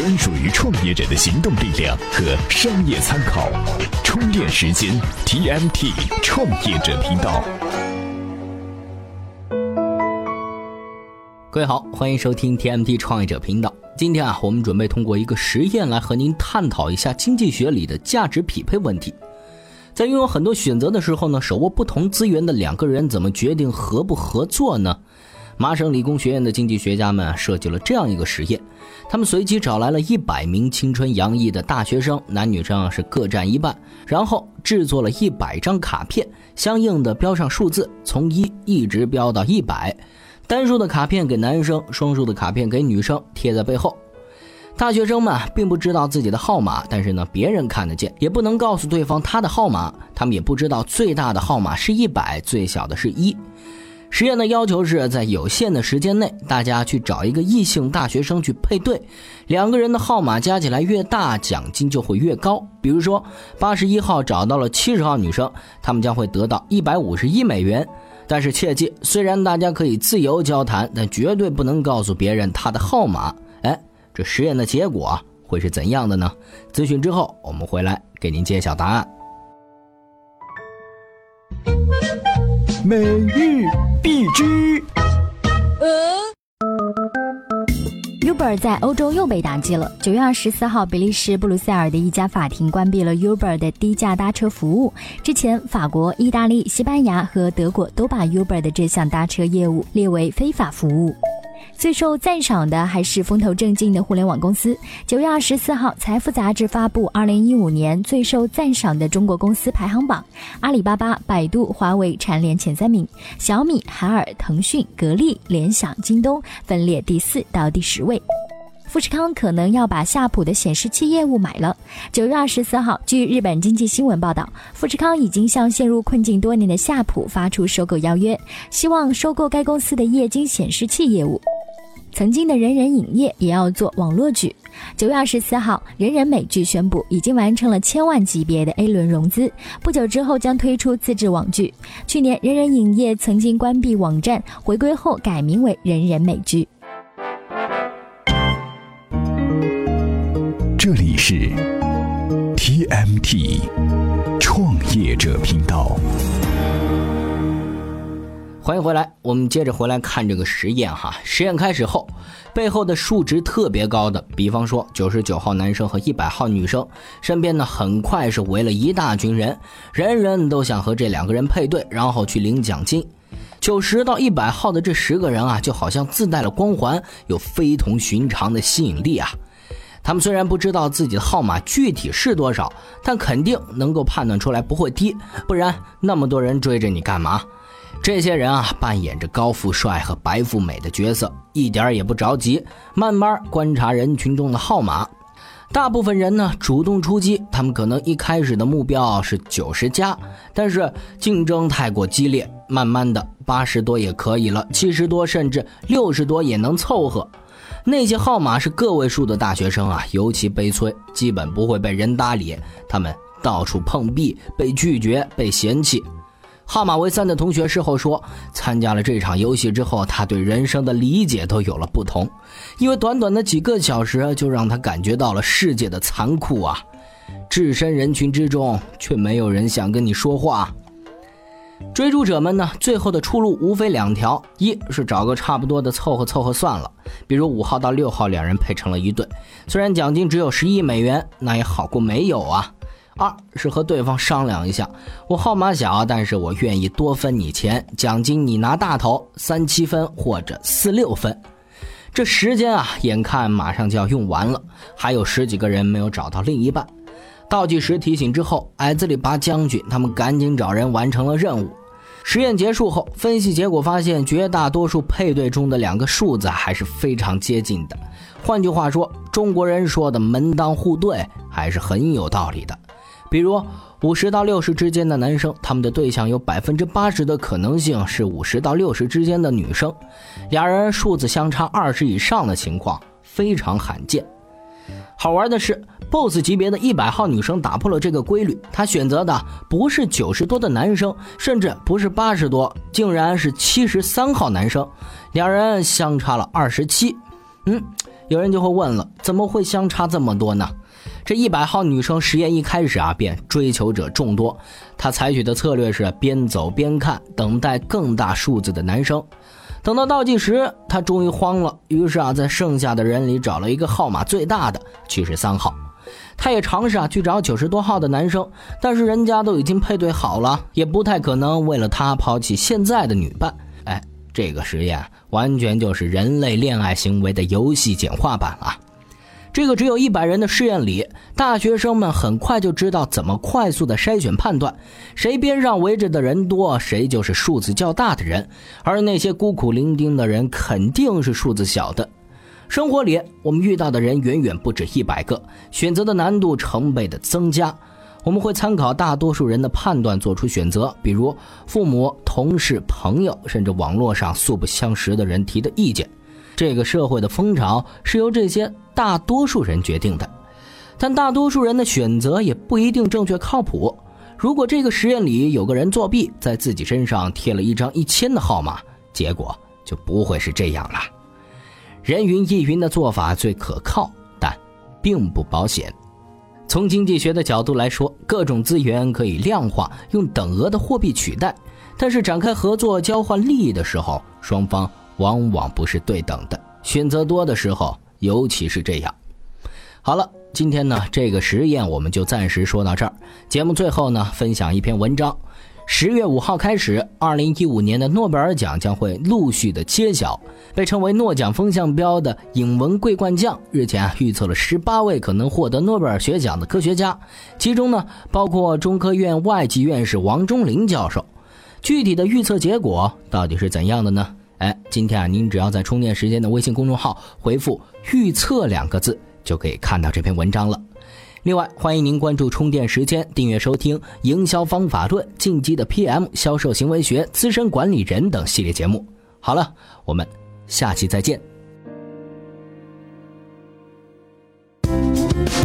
专属于创业者的行动力量和商业参考。充电时间 TMT 创业者频道。各位好，欢迎收听 TMT 创业者频道。今天啊，我们准备通过一个实验来和您探讨一下经济学里的价值匹配问题。在拥有很多选择的时候呢，手握不同资源的两个人怎么决定合不合作呢？麻省理工学院的经济学家们设计了这样一个实验，他们随机找来了一百名青春洋溢的大学生，男女生是各占一半，然后制作了一百张卡片，相应的标上数字，从一一直标到一百，单数的卡片给男生，双数的卡片给女生，贴在背后。大学生们并不知道自己的号码，但是呢，别人看得见，也不能告诉对方他的号码。他们也不知道最大的号码是一百，最小的是一。实验的要求是在有限的时间内，大家去找一个异性大学生去配对，两个人的号码加起来越大，奖金就会越高。比如说，八十一号找到了七十号女生，他们将会得到一百五十一美元。但是切记，虽然大家可以自由交谈，但绝对不能告诉别人他的号码。哎，这实验的结果会是怎样的呢？咨询之后，我们回来给您揭晓答案。美玉必知。Uber 在欧洲又被打击了。九月二十四号，比利时布鲁塞尔的一家法庭关闭了 Uber 的低价搭车服务。之前，法国、意大利、西班牙和德国都把 Uber 的这项搭车业务列为非法服务。最受赞赏的还是风头正劲的互联网公司。九月二十四号，财富杂志发布二零一五年最受赞赏的中国公司排行榜，阿里巴巴、百度、华为蝉联前三名，小米、海尔、腾讯、格力、联想、京东分列第四到第十位。富士康可能要把夏普的显示器业务买了。九月二十四号，据日本经济新闻报道，富士康已经向陷入困境多年的夏普发出收购邀约，希望收购该公司的液晶显示器业务。曾经的人人影业也要做网络剧。九月二十四号，人人美剧宣布已经完成了千万级别的 A 轮融资，不久之后将推出自制网剧。去年，人人影业曾经关闭网站，回归后改名为人人美剧。这里是 TMT 创业者频欢迎回来，我们接着回来看这个实验哈。实验开始后，背后的数值特别高的，比方说九十九号男生和一百号女生，身边呢很快是围了一大群人，人人都想和这两个人配对，然后去领奖金。九十到一百号的这十个人啊，就好像自带了光环，有非同寻常的吸引力啊。他们虽然不知道自己的号码具体是多少，但肯定能够判断出来不会低，不然那么多人追着你干嘛？这些人啊，扮演着高富帅和白富美的角色，一点也不着急，慢慢观察人群中的号码。大部分人呢，主动出击，他们可能一开始的目标是九十加，但是竞争太过激烈，慢慢的八十多也可以了，七十多甚至六十多也能凑合。那些号码是个位数的大学生啊，尤其悲催，基本不会被人搭理，他们到处碰壁，被拒绝，被嫌弃。号码为三的同学事后说，参加了这场游戏之后，他对人生的理解都有了不同，因为短短的几个小时就让他感觉到了世界的残酷啊！置身人群之中，却没有人想跟你说话。追逐者们呢，最后的出路无非两条：一是找个差不多的凑合凑合算了，比如五号到六号两人配成了一对，虽然奖金只有十亿美元，那也好过没有啊。二是和对方商量一下，我号码小，但是我愿意多分你钱，奖金你拿大头，三七分或者四六分。这时间啊，眼看马上就要用完了，还有十几个人没有找到另一半。倒计时提醒之后，矮子里拔将军他们赶紧找人完成了任务。实验结束后，分析结果发现，绝大多数配对中的两个数字还是非常接近的。换句话说，中国人说的门当户对还是很有道理的。比如五十到六十之间的男生，他们的对象有百分之八十的可能性是五十到六十之间的女生，俩人数字相差二十以上的情况非常罕见。好玩的是，BOSS 级别的一百号女生打破了这个规律，她选择的不是九十多的男生，甚至不是八十多，竟然是七十三号男生，两人相差了二十七。嗯，有人就会问了，怎么会相差这么多呢？这一百号女生实验一开始啊，便追求者众多。她采取的策略是边走边看，等待更大数字的男生。等到倒计时，她终于慌了，于是啊，在剩下的人里找了一个号码最大的七十三号。她也尝试啊去找九十多号的男生，但是人家都已经配对好了，也不太可能为了他抛弃现在的女伴。哎，这个实验完全就是人类恋爱行为的游戏简化版啊！这个只有一百人的试验里，大学生们很快就知道怎么快速的筛选判断，谁边上围着的人多，谁就是数字较大的人，而那些孤苦伶仃的人肯定是数字小的。生活里，我们遇到的人远远不止一百个，选择的难度成倍的增加。我们会参考大多数人的判断做出选择，比如父母、同事、朋友，甚至网络上素不相识的人提的意见。这个社会的风潮是由这些大多数人决定的，但大多数人的选择也不一定正确靠谱。如果这个实验里有个人作弊，在自己身上贴了一张一千的号码，结果就不会是这样了。人云亦云的做法最可靠，但并不保险。从经济学的角度来说，各种资源可以量化，用等额的货币取代，但是展开合作、交换利益的时候，双方。往往不是对等的，选择多的时候，尤其是这样。好了，今天呢，这个实验我们就暂时说到这儿。节目最后呢，分享一篇文章。十月五号开始，二零一五年的诺贝尔奖将会陆续的揭晓。被称为诺奖风向标的影文桂冠将日前啊预测了十八位可能获得诺贝尔学奖的科学家，其中呢包括中科院外籍院士王忠林教授。具体的预测结果到底是怎样的呢？哎，今天啊，您只要在充电时间的微信公众号回复“预测”两个字，就可以看到这篇文章了。另外，欢迎您关注充电时间，订阅收听《营销方法论》、《进击的 PM》、《销售行为学》、《资深管理人》等系列节目。好了，我们下期再见。